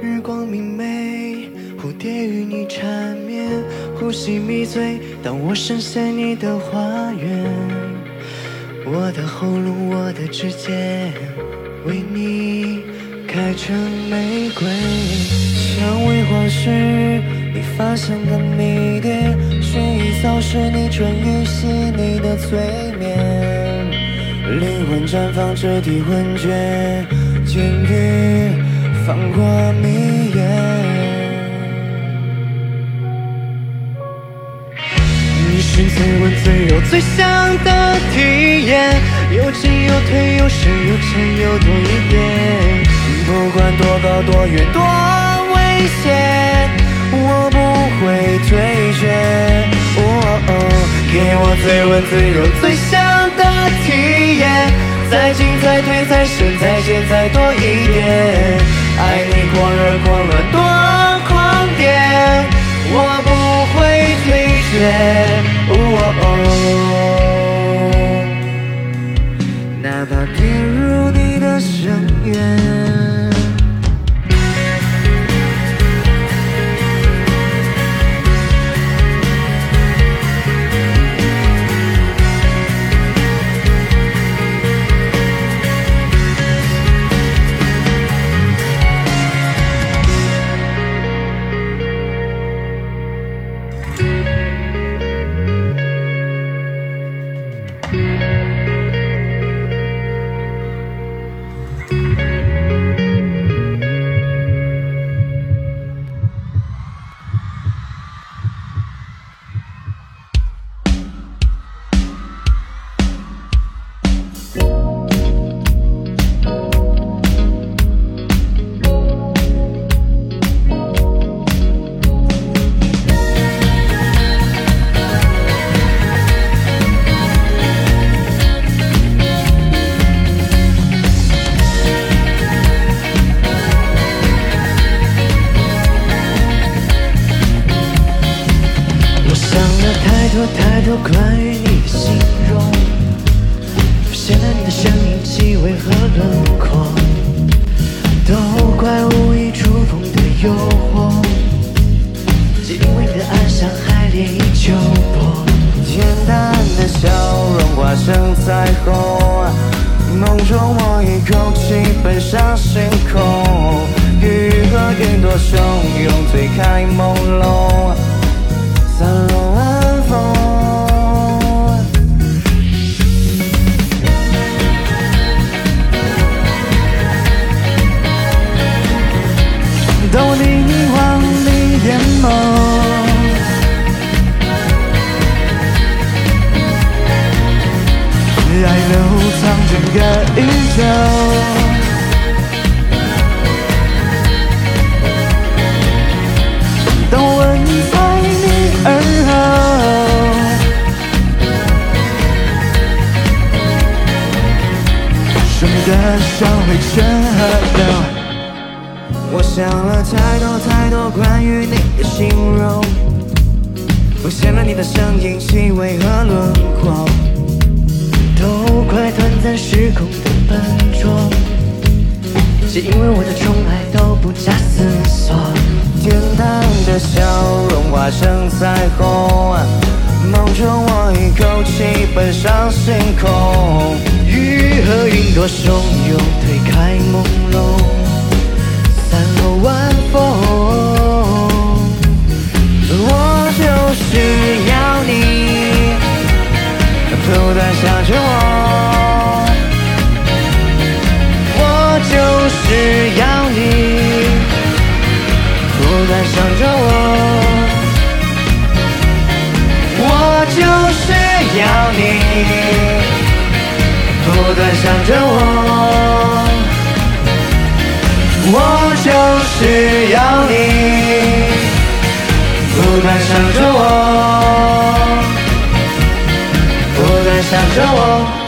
日光明媚，蝴蝶与你缠绵，呼吸迷醉。当我深陷你的花园，我的喉咙，我的指尖，为你开成玫瑰。蔷薇花是你发现的迷迭，薰衣草是你春雨细腻的催眠，灵魂绽放，肢体昏厥，监狱最想的体验，又进又退又深又浅又多一点。不管多高多远多危险，我不会退却。哦，给我最温最柔最香的体验，再进再退再深再浅再多一点。爱你狂热狂乱多关于你的形容，浮现了你的声音、气味和轮廓，都怪无意触碰的诱惑，只因为你的爱像海涟依旧波。简单的笑容化成彩虹，梦中我一口气奔向星空，雨和云朵汹涌推开朦胧，当我凝望你眼眸。爱流淌整个宇宙。当我吻在你耳后，生命的香味全河流。我想了太多太多关于你的形容，浮现了你的声音、气味和轮廓。都怪短暂时空的笨拙，是因为我的宠爱都不假思索。简单的笑容化成彩虹，梦中我一口气奔上星空，雨和云朵汹涌推开朦胧，想着我，我就是要你不断想着我，不断想着我。